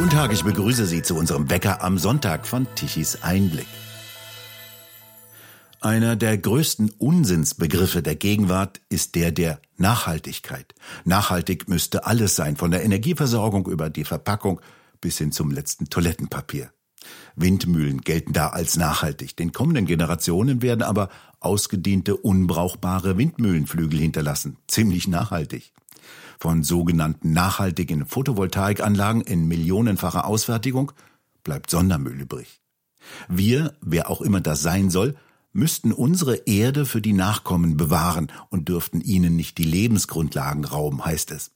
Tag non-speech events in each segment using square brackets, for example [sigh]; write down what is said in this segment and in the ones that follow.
Guten Tag, ich begrüße Sie zu unserem Wecker am Sonntag von Tichys Einblick. Einer der größten Unsinnsbegriffe der Gegenwart ist der der Nachhaltigkeit. Nachhaltig müsste alles sein, von der Energieversorgung über die Verpackung bis hin zum letzten Toilettenpapier. Windmühlen gelten da als nachhaltig. Den kommenden Generationen werden aber ausgediente, unbrauchbare Windmühlenflügel hinterlassen. Ziemlich nachhaltig von sogenannten nachhaltigen Photovoltaikanlagen in millionenfacher Ausfertigung bleibt Sondermüll übrig. Wir, wer auch immer das sein soll, müssten unsere Erde für die Nachkommen bewahren und dürften ihnen nicht die Lebensgrundlagen rauben, heißt es.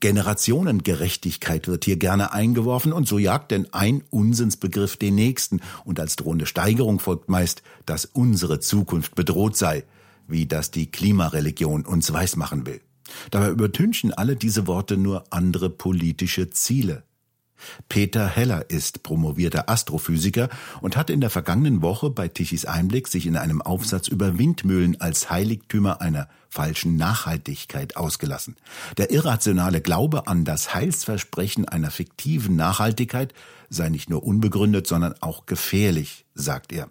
Generationengerechtigkeit wird hier gerne eingeworfen und so jagt denn ein Unsinnsbegriff den nächsten und als drohende Steigerung folgt meist, dass unsere Zukunft bedroht sei, wie das die Klimareligion uns weismachen will. Dabei übertünchen alle diese Worte nur andere politische Ziele. Peter Heller ist promovierter Astrophysiker und hat in der vergangenen Woche bei Tichys Einblick sich in einem Aufsatz über Windmühlen als Heiligtümer einer falschen Nachhaltigkeit ausgelassen. Der irrationale Glaube an das Heilsversprechen einer fiktiven Nachhaltigkeit sei nicht nur unbegründet, sondern auch gefährlich, sagt er.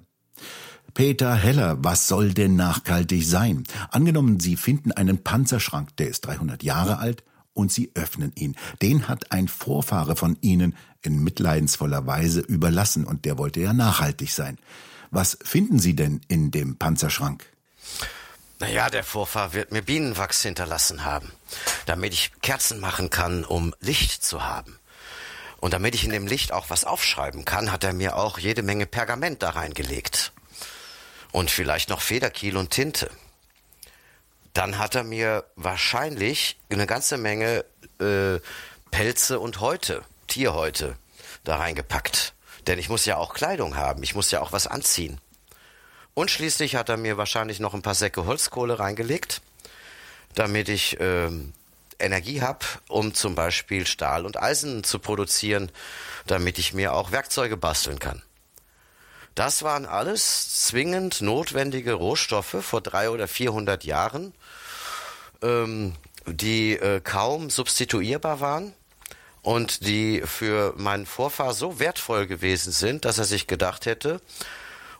Peter Heller, was soll denn nachhaltig sein? Angenommen, Sie finden einen Panzerschrank, der ist 300 Jahre alt, und Sie öffnen ihn. Den hat ein Vorfahre von Ihnen in mitleidensvoller Weise überlassen, und der wollte ja nachhaltig sein. Was finden Sie denn in dem Panzerschrank? Naja, der Vorfahr wird mir Bienenwachs hinterlassen haben, damit ich Kerzen machen kann, um Licht zu haben. Und damit ich in dem Licht auch was aufschreiben kann, hat er mir auch jede Menge Pergament da reingelegt und vielleicht noch Federkiel und Tinte. Dann hat er mir wahrscheinlich eine ganze Menge äh, Pelze und Häute, Tierhäute, da reingepackt. Denn ich muss ja auch Kleidung haben, ich muss ja auch was anziehen. Und schließlich hat er mir wahrscheinlich noch ein paar Säcke Holzkohle reingelegt, damit ich äh, Energie habe, um zum Beispiel Stahl und Eisen zu produzieren, damit ich mir auch Werkzeuge basteln kann. Das waren alles zwingend notwendige Rohstoffe vor drei oder vierhundert Jahren, ähm, die äh, kaum substituierbar waren und die für meinen Vorfahr so wertvoll gewesen sind, dass er sich gedacht hätte,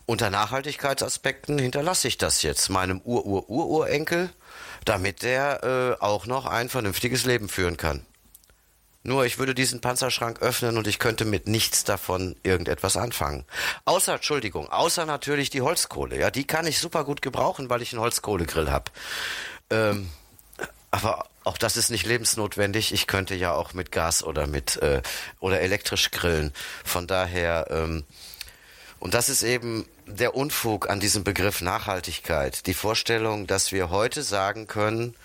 unter Nachhaltigkeitsaspekten hinterlasse ich das jetzt meinem Ur-Ur-Ururenkel, damit der äh, auch noch ein vernünftiges Leben führen kann. Nur ich würde diesen Panzerschrank öffnen und ich könnte mit nichts davon irgendetwas anfangen. Außer, Entschuldigung, außer natürlich die Holzkohle. Ja, die kann ich super gut gebrauchen, weil ich einen Holzkohlegrill habe. Ähm, aber auch das ist nicht lebensnotwendig. Ich könnte ja auch mit Gas oder mit äh, oder elektrisch grillen. Von daher ähm, und das ist eben der Unfug an diesem Begriff Nachhaltigkeit. Die Vorstellung, dass wir heute sagen können,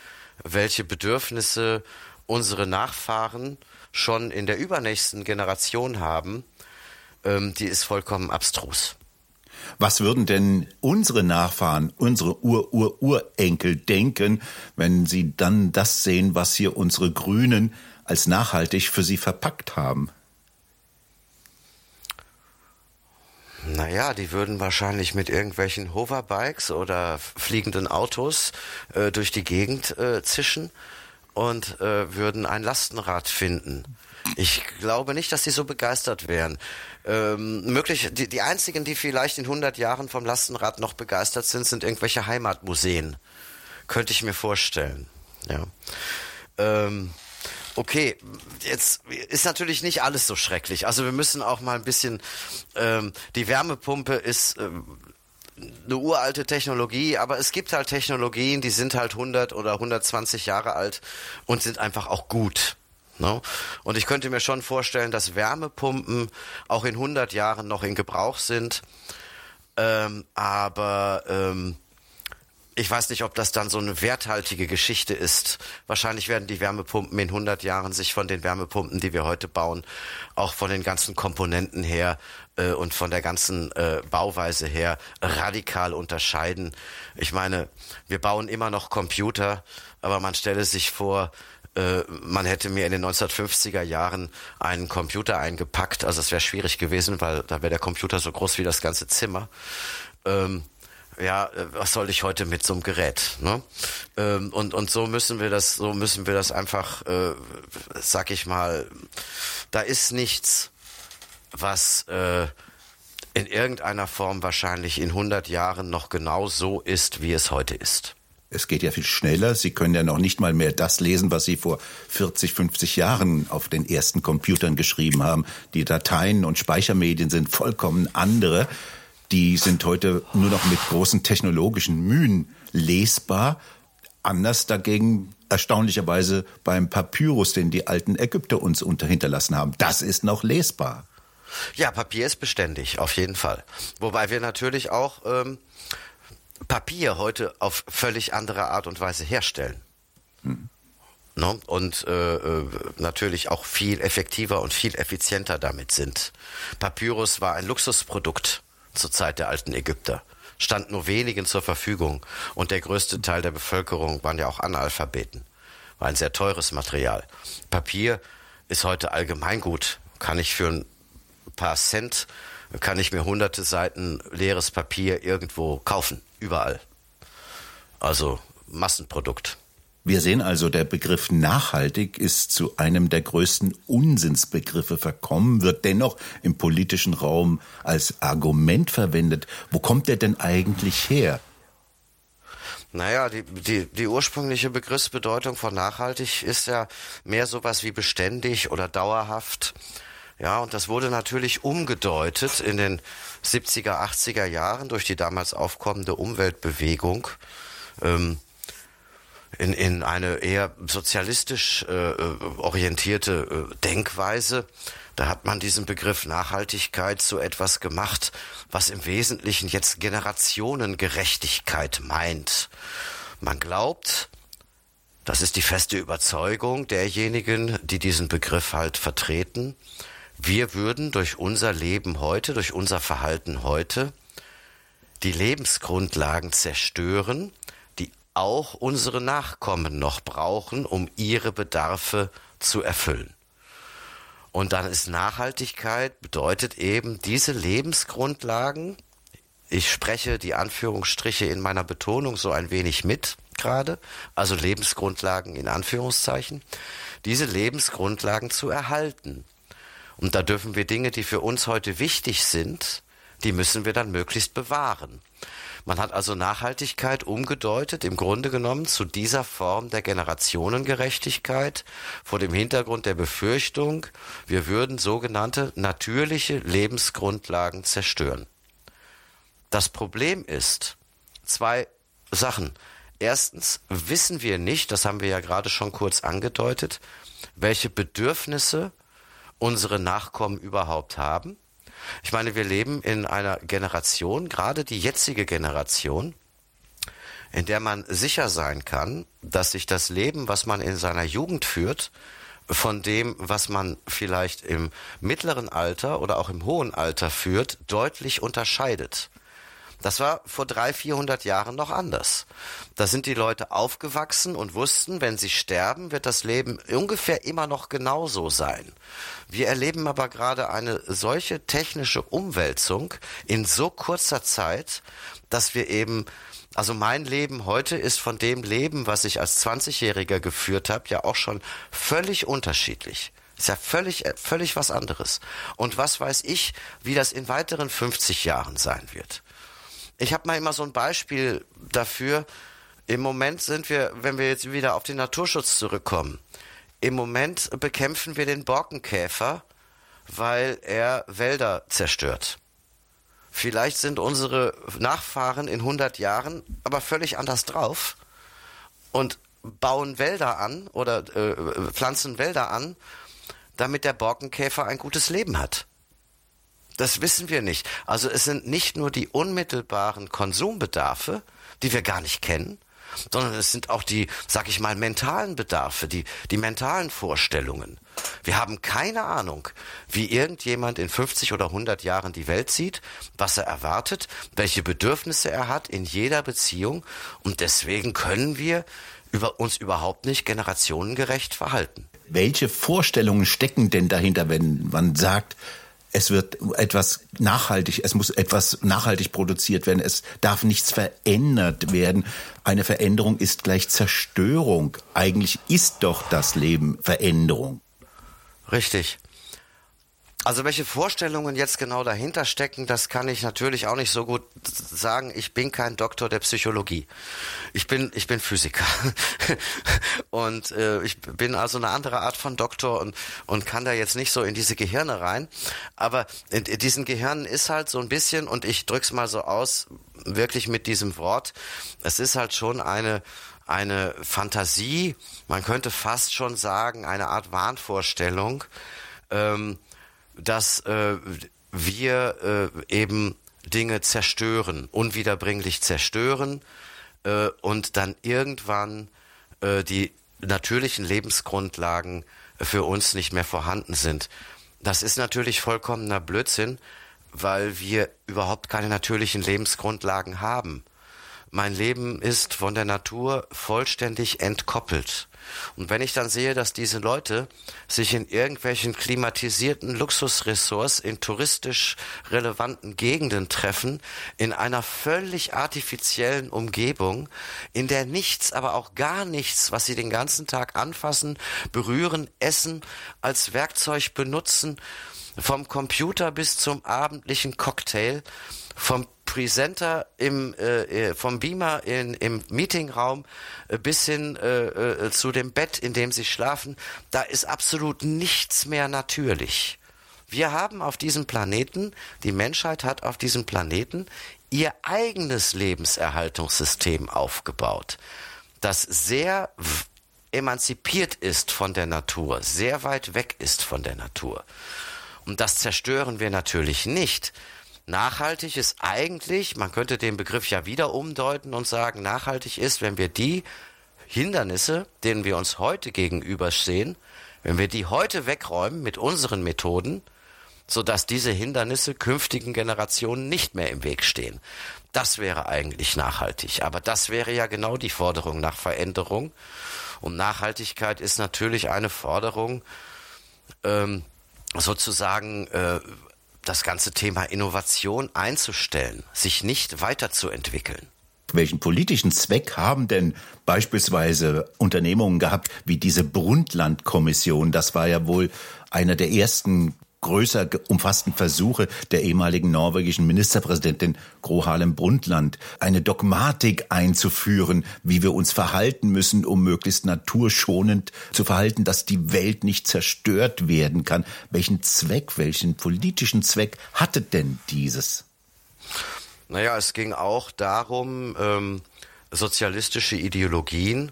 welche Bedürfnisse unsere Nachfahren schon in der übernächsten Generation haben, ähm, die ist vollkommen abstrus. Was würden denn unsere Nachfahren, unsere Ur-Ur-Urenkel denken, wenn sie dann das sehen, was hier unsere Grünen als nachhaltig für sie verpackt haben? Naja, die würden wahrscheinlich mit irgendwelchen Hoverbikes oder fliegenden Autos äh, durch die Gegend äh, zischen und äh, würden ein Lastenrad finden. Ich glaube nicht, dass sie so begeistert wären. Ähm, möglich, die, die einzigen, die vielleicht in 100 Jahren vom Lastenrad noch begeistert sind, sind irgendwelche Heimatmuseen. Könnte ich mir vorstellen. Ja. Ähm, okay, jetzt ist natürlich nicht alles so schrecklich. Also wir müssen auch mal ein bisschen, ähm, die Wärmepumpe ist ähm, eine uralte Technologie, aber es gibt halt Technologien, die sind halt 100 oder 120 Jahre alt und sind einfach auch gut. Ne? Und ich könnte mir schon vorstellen, dass Wärmepumpen auch in 100 Jahren noch in Gebrauch sind, ähm, aber ähm, ich weiß nicht, ob das dann so eine werthaltige Geschichte ist. Wahrscheinlich werden die Wärmepumpen in 100 Jahren sich von den Wärmepumpen, die wir heute bauen, auch von den ganzen Komponenten her äh, und von der ganzen äh, Bauweise her radikal unterscheiden. Ich meine, wir bauen immer noch Computer, aber man stelle sich vor, äh, man hätte mir in den 1950er Jahren einen Computer eingepackt. Also es wäre schwierig gewesen, weil da wäre der Computer so groß wie das ganze Zimmer. Ähm, ja, äh, was soll ich heute mit so einem Gerät? Ne? Ähm, und und so müssen wir das, so müssen wir das einfach, äh, sag ich mal, da ist nichts, was äh, in irgendeiner Form wahrscheinlich in 100 Jahren noch genau so ist, wie es heute ist. Es geht ja viel schneller. Sie können ja noch nicht mal mehr das lesen, was Sie vor 40, 50 Jahren auf den ersten Computern geschrieben haben. Die Dateien und Speichermedien sind vollkommen andere. Die sind heute nur noch mit großen technologischen Mühen lesbar. Anders dagegen erstaunlicherweise beim Papyrus, den die alten Ägypter uns unterhinterlassen haben. Das ist noch lesbar. Ja, Papier ist beständig, auf jeden Fall. Wobei wir natürlich auch ähm, Papier heute auf völlig andere Art und Weise herstellen. Hm. No? Und äh, äh, natürlich auch viel effektiver und viel effizienter damit sind. Papyrus war ein Luxusprodukt zur Zeit der alten Ägypter, stand nur wenigen zur Verfügung und der größte Teil der Bevölkerung waren ja auch Analphabeten. War ein sehr teures Material. Papier ist heute Allgemeingut, kann ich für ein paar Cent, kann ich mir hunderte Seiten leeres Papier irgendwo kaufen überall. Also Massenprodukt. Wir sehen also, der Begriff nachhaltig ist zu einem der größten Unsinnsbegriffe verkommen, wird dennoch im politischen Raum als Argument verwendet. Wo kommt der denn eigentlich her? Naja, die, die, die ursprüngliche Begriffsbedeutung von nachhaltig ist ja mehr sowas wie beständig oder dauerhaft. Ja, und das wurde natürlich umgedeutet in den 70er, 80er Jahren durch die damals aufkommende Umweltbewegung ähm, in, in eine eher sozialistisch äh, äh, orientierte äh, Denkweise. Da hat man diesen Begriff Nachhaltigkeit zu etwas gemacht, was im Wesentlichen jetzt Generationengerechtigkeit meint. Man glaubt, das ist die feste Überzeugung derjenigen, die diesen Begriff halt vertreten, wir würden durch unser Leben heute, durch unser Verhalten heute, die Lebensgrundlagen zerstören, die auch unsere Nachkommen noch brauchen, um ihre Bedarfe zu erfüllen. Und dann ist Nachhaltigkeit bedeutet eben diese Lebensgrundlagen, ich spreche die Anführungsstriche in meiner Betonung so ein wenig mit gerade, also Lebensgrundlagen in Anführungszeichen, diese Lebensgrundlagen zu erhalten. Und da dürfen wir Dinge, die für uns heute wichtig sind, die müssen wir dann möglichst bewahren. Man hat also Nachhaltigkeit umgedeutet, im Grunde genommen zu dieser Form der Generationengerechtigkeit vor dem Hintergrund der Befürchtung, wir würden sogenannte natürliche Lebensgrundlagen zerstören. Das Problem ist zwei Sachen. Erstens wissen wir nicht, das haben wir ja gerade schon kurz angedeutet, welche Bedürfnisse unsere Nachkommen überhaupt haben. Ich meine, wir leben in einer Generation, gerade die jetzige Generation, in der man sicher sein kann, dass sich das Leben, was man in seiner Jugend führt, von dem, was man vielleicht im mittleren Alter oder auch im hohen Alter führt, deutlich unterscheidet. Das war vor drei, vierhundert Jahren noch anders. Da sind die Leute aufgewachsen und wussten, wenn sie sterben, wird das Leben ungefähr immer noch genauso sein. Wir erleben aber gerade eine solche technische Umwälzung in so kurzer Zeit, dass wir eben also mein Leben heute ist von dem Leben, was ich als 20-Jähriger geführt habe, ja auch schon völlig unterschiedlich. Ist ja völlig, völlig was anderes. Und was weiß ich, wie das in weiteren 50 Jahren sein wird. Ich habe mal immer so ein Beispiel dafür. Im Moment sind wir, wenn wir jetzt wieder auf den Naturschutz zurückkommen, im Moment bekämpfen wir den Borkenkäfer, weil er Wälder zerstört. Vielleicht sind unsere Nachfahren in 100 Jahren aber völlig anders drauf und bauen Wälder an oder äh, pflanzen Wälder an, damit der Borkenkäfer ein gutes Leben hat. Das wissen wir nicht. Also es sind nicht nur die unmittelbaren Konsumbedarfe, die wir gar nicht kennen, sondern es sind auch die, sag ich mal, mentalen Bedarfe, die, die mentalen Vorstellungen. Wir haben keine Ahnung, wie irgendjemand in 50 oder 100 Jahren die Welt sieht, was er erwartet, welche Bedürfnisse er hat in jeder Beziehung und deswegen können wir über uns überhaupt nicht generationengerecht verhalten. Welche Vorstellungen stecken denn dahinter, wenn man sagt, es wird etwas nachhaltig, es muss etwas nachhaltig produziert werden, es darf nichts verändert werden. Eine Veränderung ist gleich Zerstörung. Eigentlich ist doch das Leben Veränderung. Richtig. Also welche Vorstellungen jetzt genau dahinter stecken, das kann ich natürlich auch nicht so gut sagen. Ich bin kein Doktor der Psychologie. Ich bin ich bin Physiker [laughs] und äh, ich bin also eine andere Art von Doktor und und kann da jetzt nicht so in diese Gehirne rein. Aber in, in diesen Gehirnen ist halt so ein bisschen und ich drück's mal so aus, wirklich mit diesem Wort. Es ist halt schon eine eine Fantasie, man könnte fast schon sagen, eine Art Wahnvorstellung. Ähm, dass äh, wir äh, eben Dinge zerstören, unwiederbringlich zerstören äh, und dann irgendwann äh, die natürlichen Lebensgrundlagen für uns nicht mehr vorhanden sind. Das ist natürlich vollkommener Blödsinn, weil wir überhaupt keine natürlichen Lebensgrundlagen haben. Mein Leben ist von der Natur vollständig entkoppelt. Und wenn ich dann sehe, dass diese Leute sich in irgendwelchen klimatisierten Luxusressorts in touristisch relevanten Gegenden treffen, in einer völlig artifiziellen Umgebung, in der nichts, aber auch gar nichts, was sie den ganzen Tag anfassen, berühren, essen, als Werkzeug benutzen, vom Computer bis zum abendlichen Cocktail, vom Presenter im äh, äh, vom Beamer in, im Meetingraum äh, bis hin äh, äh, zu dem Bett, in dem sie schlafen, da ist absolut nichts mehr natürlich. Wir haben auf diesem Planeten, die Menschheit hat auf diesem Planeten ihr eigenes Lebenserhaltungssystem aufgebaut, das sehr emanzipiert ist von der Natur, sehr weit weg ist von der Natur. Und das zerstören wir natürlich nicht. Nachhaltig ist eigentlich, man könnte den Begriff ja wieder umdeuten und sagen, nachhaltig ist, wenn wir die Hindernisse, denen wir uns heute gegenüberstehen, wenn wir die heute wegräumen mit unseren Methoden, sodass diese Hindernisse künftigen Generationen nicht mehr im Weg stehen. Das wäre eigentlich nachhaltig. Aber das wäre ja genau die Forderung nach Veränderung. Und Nachhaltigkeit ist natürlich eine Forderung, ähm, sozusagen äh, das ganze Thema Innovation einzustellen, sich nicht weiterzuentwickeln. Welchen politischen Zweck haben denn beispielsweise Unternehmungen gehabt wie diese Brundtland-Kommission? Das war ja wohl einer der ersten größer umfassten Versuche der ehemaligen norwegischen Ministerpräsidentin Gro Harlem Brundtland, eine Dogmatik einzuführen, wie wir uns verhalten müssen, um möglichst naturschonend zu verhalten, dass die Welt nicht zerstört werden kann. Welchen Zweck, welchen politischen Zweck hatte denn dieses? Naja, es ging auch darum, ähm, sozialistische Ideologien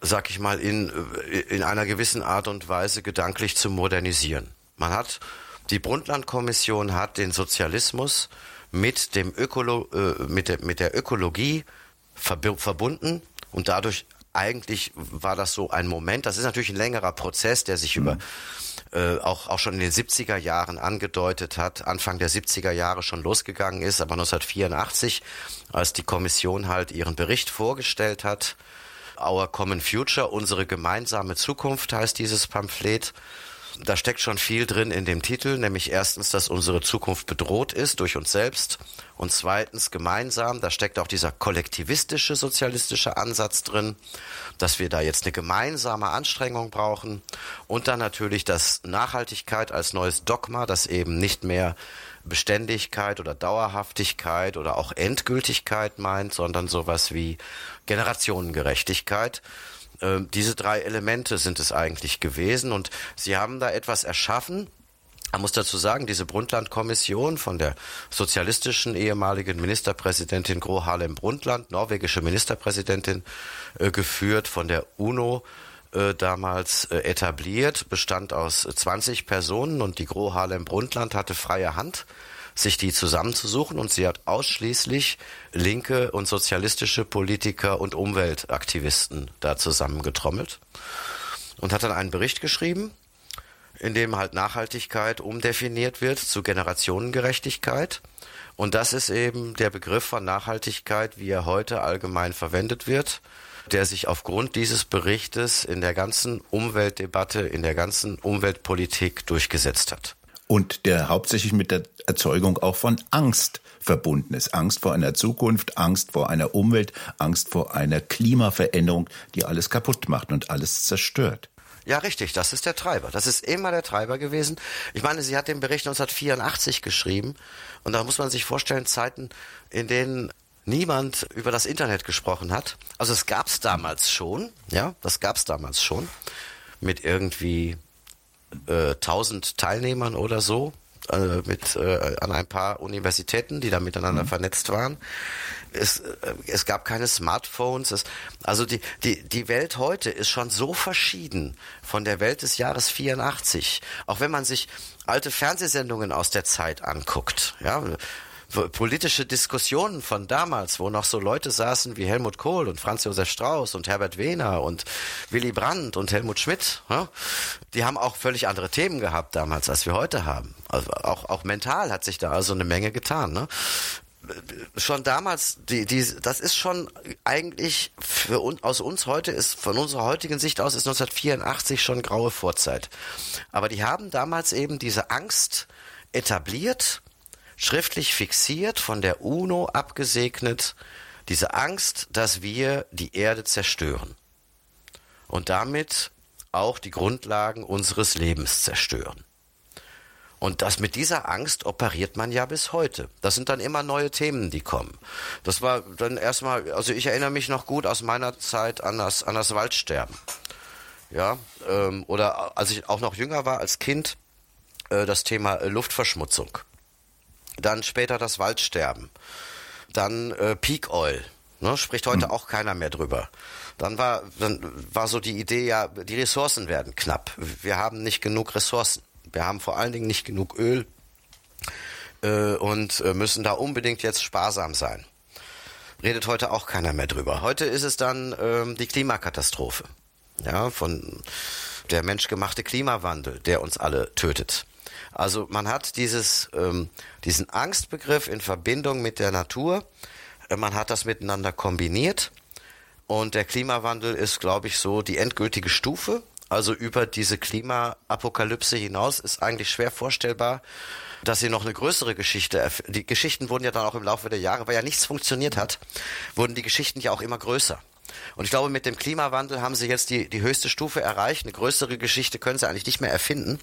sag ich mal, in, äh, in einer gewissen Art und Weise gedanklich zu modernisieren. Man hat, die Brundtland-Kommission hat den Sozialismus mit dem Ökolo, äh, mit, der, mit der Ökologie verbunden und dadurch eigentlich war das so ein Moment, das ist natürlich ein längerer Prozess, der sich mhm. über äh, auch, auch schon in den 70er Jahren angedeutet hat, Anfang der 70er Jahre schon losgegangen ist, aber 1984, als die Kommission halt ihren Bericht vorgestellt hat, Our Common Future, unsere gemeinsame Zukunft heißt dieses Pamphlet, da steckt schon viel drin in dem Titel, nämlich erstens, dass unsere Zukunft bedroht ist durch uns selbst und zweitens gemeinsam, da steckt auch dieser kollektivistische sozialistische Ansatz drin, dass wir da jetzt eine gemeinsame Anstrengung brauchen und dann natürlich das Nachhaltigkeit als neues Dogma, das eben nicht mehr Beständigkeit oder Dauerhaftigkeit oder auch Endgültigkeit meint, sondern sowas wie Generationengerechtigkeit. Äh, diese drei Elemente sind es eigentlich gewesen und sie haben da etwas erschaffen, man muss dazu sagen, diese Brundtland-Kommission von der sozialistischen ehemaligen Ministerpräsidentin Gro Harlem Brundtland, norwegische Ministerpräsidentin, äh, geführt von der UNO, äh, damals äh, etabliert, bestand aus 20 Personen und die Gro Harlem Brundtland hatte freie Hand sich die zusammenzusuchen und sie hat ausschließlich linke und sozialistische Politiker und Umweltaktivisten da zusammengetrommelt und hat dann einen Bericht geschrieben, in dem halt Nachhaltigkeit umdefiniert wird zu Generationengerechtigkeit. Und das ist eben der Begriff von Nachhaltigkeit, wie er heute allgemein verwendet wird, der sich aufgrund dieses Berichtes in der ganzen Umweltdebatte, in der ganzen Umweltpolitik durchgesetzt hat und der hauptsächlich mit der Erzeugung auch von Angst verbunden ist. Angst vor einer Zukunft, Angst vor einer Umwelt, Angst vor einer Klimaveränderung, die alles kaputt macht und alles zerstört. Ja, richtig, das ist der Treiber. Das ist immer der Treiber gewesen. Ich meine, sie hat den Bericht 1984 geschrieben und da muss man sich vorstellen, Zeiten, in denen niemand über das Internet gesprochen hat. Also es gab es damals schon, ja, das gab es damals schon mit irgendwie äh, 1000 Teilnehmern oder so äh, mit äh, an ein paar Universitäten, die da miteinander mhm. vernetzt waren. Es, äh, es gab keine Smartphones. Es, also die, die, die Welt heute ist schon so verschieden von der Welt des Jahres 84. Auch wenn man sich alte Fernsehsendungen aus der Zeit anguckt, ja, politische Diskussionen von damals, wo noch so Leute saßen wie Helmut Kohl und Franz Josef Strauß und Herbert Wehner und Willy Brandt und Helmut Schmidt, ja, die haben auch völlig andere Themen gehabt damals, als wir heute haben. Also auch, auch mental hat sich da also eine Menge getan. Ne? schon damals, die, die, das ist schon eigentlich für uns, aus uns heute ist, von unserer heutigen Sicht aus, ist 1984 schon graue Vorzeit. Aber die haben damals eben diese Angst etabliert schriftlich fixiert, von der UNO abgesegnet, diese Angst, dass wir die Erde zerstören und damit auch die Grundlagen unseres Lebens zerstören. Und das mit dieser Angst operiert man ja bis heute. Das sind dann immer neue Themen, die kommen. Das war dann erstmal, also ich erinnere mich noch gut aus meiner Zeit an das, an das Waldsterben. Ja, ähm, oder als ich auch noch jünger war als Kind, äh, das Thema Luftverschmutzung dann später das Waldsterben, dann äh, Peak Oil, ne, spricht heute mhm. auch keiner mehr drüber. Dann war, dann war so die Idee, ja, die Ressourcen werden knapp. Wir haben nicht genug Ressourcen. Wir haben vor allen Dingen nicht genug Öl äh, und äh, müssen da unbedingt jetzt sparsam sein. Redet heute auch keiner mehr drüber. Heute ist es dann ähm, die Klimakatastrophe. Ja, von der menschgemachte Klimawandel, der uns alle tötet. Also man hat dieses, ähm, diesen Angstbegriff in Verbindung mit der Natur, äh, man hat das miteinander kombiniert und der Klimawandel ist, glaube ich, so die endgültige Stufe. Also über diese Klimaapokalypse hinaus ist eigentlich schwer vorstellbar, dass sie noch eine größere Geschichte, die Geschichten wurden ja dann auch im Laufe der Jahre, weil ja nichts funktioniert hat, wurden die Geschichten ja auch immer größer. Und ich glaube, mit dem Klimawandel haben sie jetzt die, die höchste Stufe erreicht. Eine größere Geschichte können sie eigentlich nicht mehr erfinden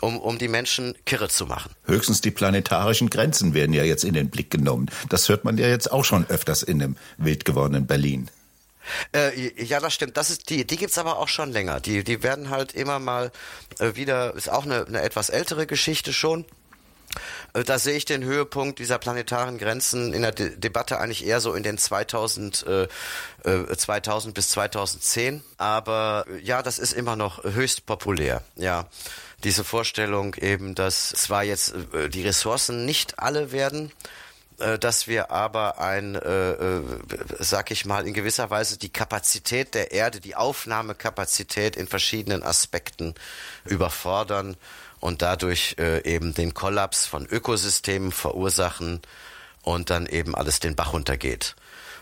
um, um die Menschen kirre zu machen. Höchstens die planetarischen Grenzen werden ja jetzt in den Blick genommen. Das hört man ja jetzt auch schon öfters in dem wild gewordenen Berlin. Äh, ja, das stimmt. Das ist die, die gibt's aber auch schon länger. Die, die werden halt immer mal äh, wieder, ist auch eine, eine etwas ältere Geschichte schon. Äh, da sehe ich den Höhepunkt dieser planetaren Grenzen in der De Debatte eigentlich eher so in den 2000, äh, 2000 äh, bis 2010. Aber ja, das ist immer noch höchst populär. Ja diese Vorstellung eben, dass zwar jetzt äh, die Ressourcen nicht alle werden, äh, dass wir aber ein, äh, äh, sag ich mal, in gewisser Weise die Kapazität der Erde, die Aufnahmekapazität in verschiedenen Aspekten überfordern und dadurch äh, eben den Kollaps von Ökosystemen verursachen und dann eben alles den Bach runtergeht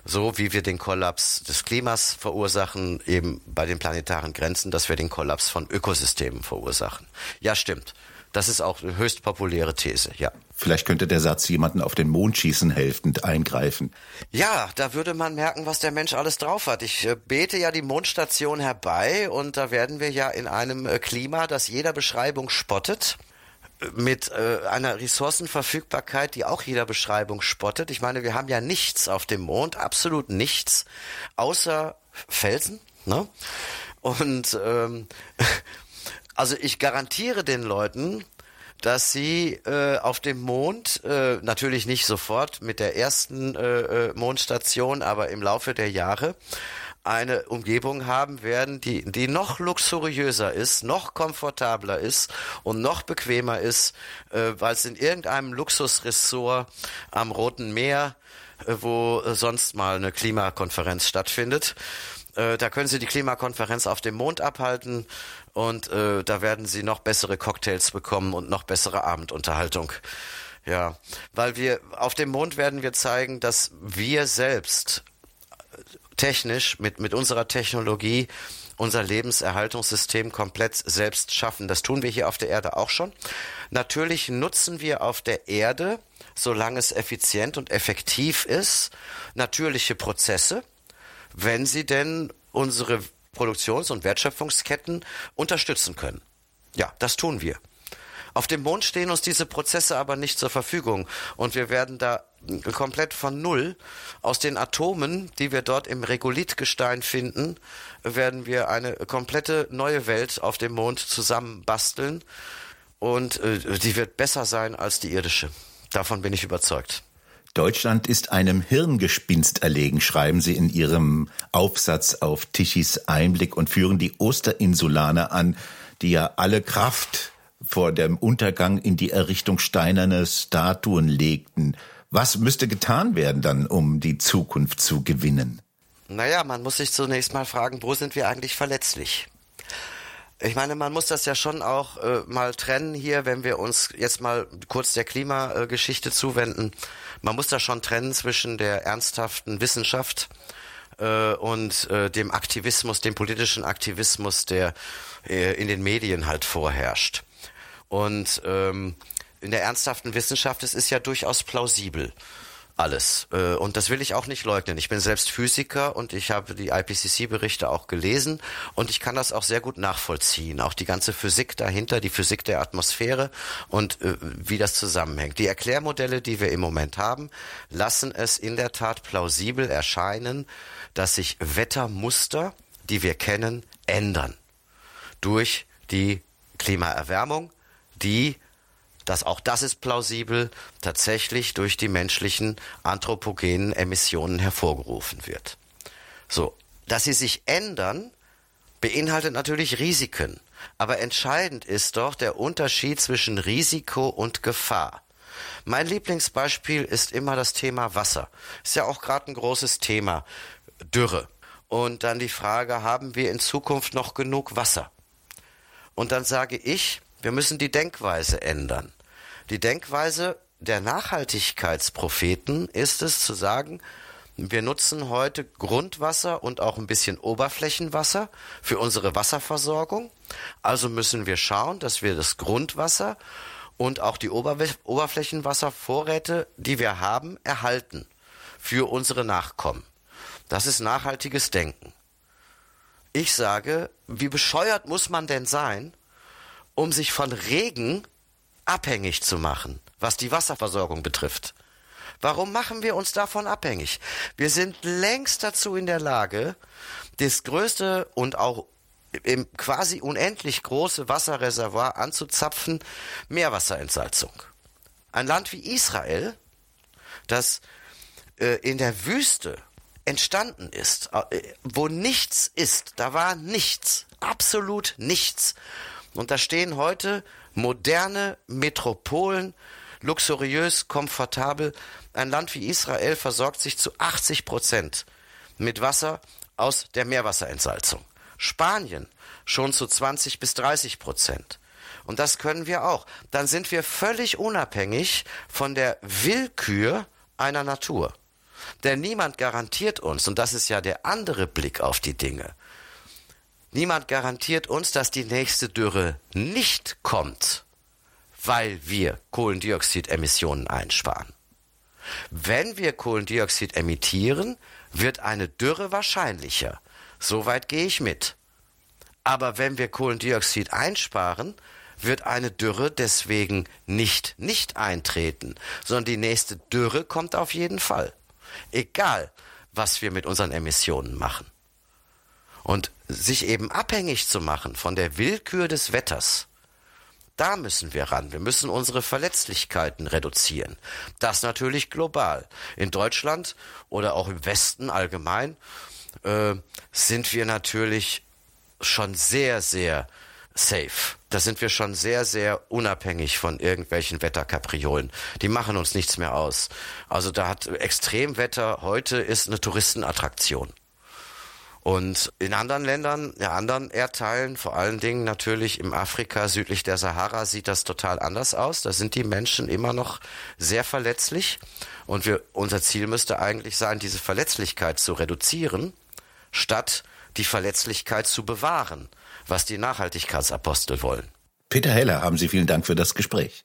so wie wir den Kollaps des Klimas verursachen, eben bei den planetaren Grenzen, dass wir den Kollaps von Ökosystemen verursachen. Ja, stimmt. Das ist auch eine höchst populäre These, ja. Vielleicht könnte der Satz jemanden auf den Mond schießen helfend eingreifen. Ja, da würde man merken, was der Mensch alles drauf hat. Ich äh, bete ja die Mondstation herbei und da werden wir ja in einem äh, Klima, das jeder Beschreibung spottet mit äh, einer Ressourcenverfügbarkeit, die auch jeder Beschreibung spottet. Ich meine, wir haben ja nichts auf dem Mond, absolut nichts, außer Felsen. Ne? Und ähm, [laughs] also ich garantiere den Leuten, dass sie äh, auf dem Mond, äh, natürlich nicht sofort mit der ersten äh, äh Mondstation, aber im Laufe der Jahre, eine Umgebung haben werden, die, die noch luxuriöser ist, noch komfortabler ist und noch bequemer ist, äh, weil es in irgendeinem Luxusressort am Roten Meer, äh, wo sonst mal eine Klimakonferenz stattfindet, äh, da können Sie die Klimakonferenz auf dem Mond abhalten und äh, da werden Sie noch bessere Cocktails bekommen und noch bessere Abendunterhaltung. Ja, weil wir auf dem Mond werden wir zeigen, dass wir selbst technisch mit, mit unserer Technologie unser Lebenserhaltungssystem komplett selbst schaffen. Das tun wir hier auf der Erde auch schon. Natürlich nutzen wir auf der Erde, solange es effizient und effektiv ist, natürliche Prozesse, wenn sie denn unsere Produktions- und Wertschöpfungsketten unterstützen können. Ja, das tun wir. Auf dem Mond stehen uns diese Prozesse aber nicht zur Verfügung und wir werden da komplett von Null aus den Atomen, die wir dort im Regolithgestein finden, werden wir eine komplette neue Welt auf dem Mond zusammenbasteln und äh, die wird besser sein als die irdische. Davon bin ich überzeugt. Deutschland ist einem Hirngespinst erlegen, schreiben Sie in Ihrem Aufsatz auf Tichys Einblick und führen die Osterinsulaner an, die ja alle Kraft vor dem Untergang in die Errichtung steinerne Statuen legten. Was müsste getan werden dann, um die Zukunft zu gewinnen? Naja, man muss sich zunächst mal fragen, wo sind wir eigentlich verletzlich? Ich meine, man muss das ja schon auch äh, mal trennen hier, wenn wir uns jetzt mal kurz der Klimageschichte zuwenden. Man muss da schon trennen zwischen der ernsthaften Wissenschaft äh, und äh, dem Aktivismus, dem politischen Aktivismus, der äh, in den Medien halt vorherrscht. Und ähm, in der ernsthaften Wissenschaft, es ist ja durchaus plausibel alles. Äh, und das will ich auch nicht leugnen. Ich bin selbst Physiker und ich habe die IPCC-Berichte auch gelesen und ich kann das auch sehr gut nachvollziehen. Auch die ganze Physik dahinter, die Physik der Atmosphäre und äh, wie das zusammenhängt. Die Erklärmodelle, die wir im Moment haben, lassen es in der Tat plausibel erscheinen, dass sich Wettermuster, die wir kennen, ändern. Durch die Klimaerwärmung, die dass auch das ist plausibel, tatsächlich durch die menschlichen anthropogenen Emissionen hervorgerufen wird. So, dass sie sich ändern, beinhaltet natürlich Risiken. Aber entscheidend ist doch der Unterschied zwischen Risiko und Gefahr. Mein Lieblingsbeispiel ist immer das Thema Wasser. Ist ja auch gerade ein großes Thema. Dürre. Und dann die Frage, haben wir in Zukunft noch genug Wasser? Und dann sage ich, wir müssen die Denkweise ändern. Die Denkweise der Nachhaltigkeitspropheten ist es zu sagen, wir nutzen heute Grundwasser und auch ein bisschen Oberflächenwasser für unsere Wasserversorgung. Also müssen wir schauen, dass wir das Grundwasser und auch die Oberflächenwasservorräte, die wir haben, erhalten für unsere Nachkommen. Das ist nachhaltiges Denken. Ich sage, wie bescheuert muss man denn sein, um sich von Regen abhängig zu machen, was die Wasserversorgung betrifft. Warum machen wir uns davon abhängig? Wir sind längst dazu in der Lage, das größte und auch im quasi unendlich große Wasserreservoir anzuzapfen, Meerwasserentsalzung. Ein Land wie Israel, das äh, in der Wüste entstanden ist, äh, wo nichts ist, da war nichts, absolut nichts. Und da stehen heute moderne Metropolen, luxuriös, komfortabel. Ein Land wie Israel versorgt sich zu 80 Prozent mit Wasser aus der Meerwasserentsalzung. Spanien schon zu 20 bis 30 Prozent. Und das können wir auch. Dann sind wir völlig unabhängig von der Willkür einer Natur. Denn niemand garantiert uns, und das ist ja der andere Blick auf die Dinge, Niemand garantiert uns, dass die nächste Dürre nicht kommt, weil wir Kohlendioxidemissionen einsparen. Wenn wir Kohlendioxid emittieren, wird eine Dürre wahrscheinlicher. Soweit gehe ich mit. Aber wenn wir Kohlendioxid einsparen, wird eine Dürre deswegen nicht nicht eintreten, sondern die nächste Dürre kommt auf jeden Fall. Egal, was wir mit unseren Emissionen machen. Und sich eben abhängig zu machen von der Willkür des Wetters, da müssen wir ran. Wir müssen unsere Verletzlichkeiten reduzieren. Das natürlich global. In Deutschland oder auch im Westen allgemein äh, sind wir natürlich schon sehr, sehr safe. Da sind wir schon sehr, sehr unabhängig von irgendwelchen Wetterkapriolen. Die machen uns nichts mehr aus. Also da hat Extremwetter heute ist eine Touristenattraktion. Und in anderen Ländern, ja, anderen Erdteilen, vor allen Dingen natürlich im Afrika südlich der Sahara, sieht das total anders aus. Da sind die Menschen immer noch sehr verletzlich. Und wir, unser Ziel müsste eigentlich sein, diese Verletzlichkeit zu reduzieren, statt die Verletzlichkeit zu bewahren, was die Nachhaltigkeitsapostel wollen. Peter Heller, haben Sie vielen Dank für das Gespräch.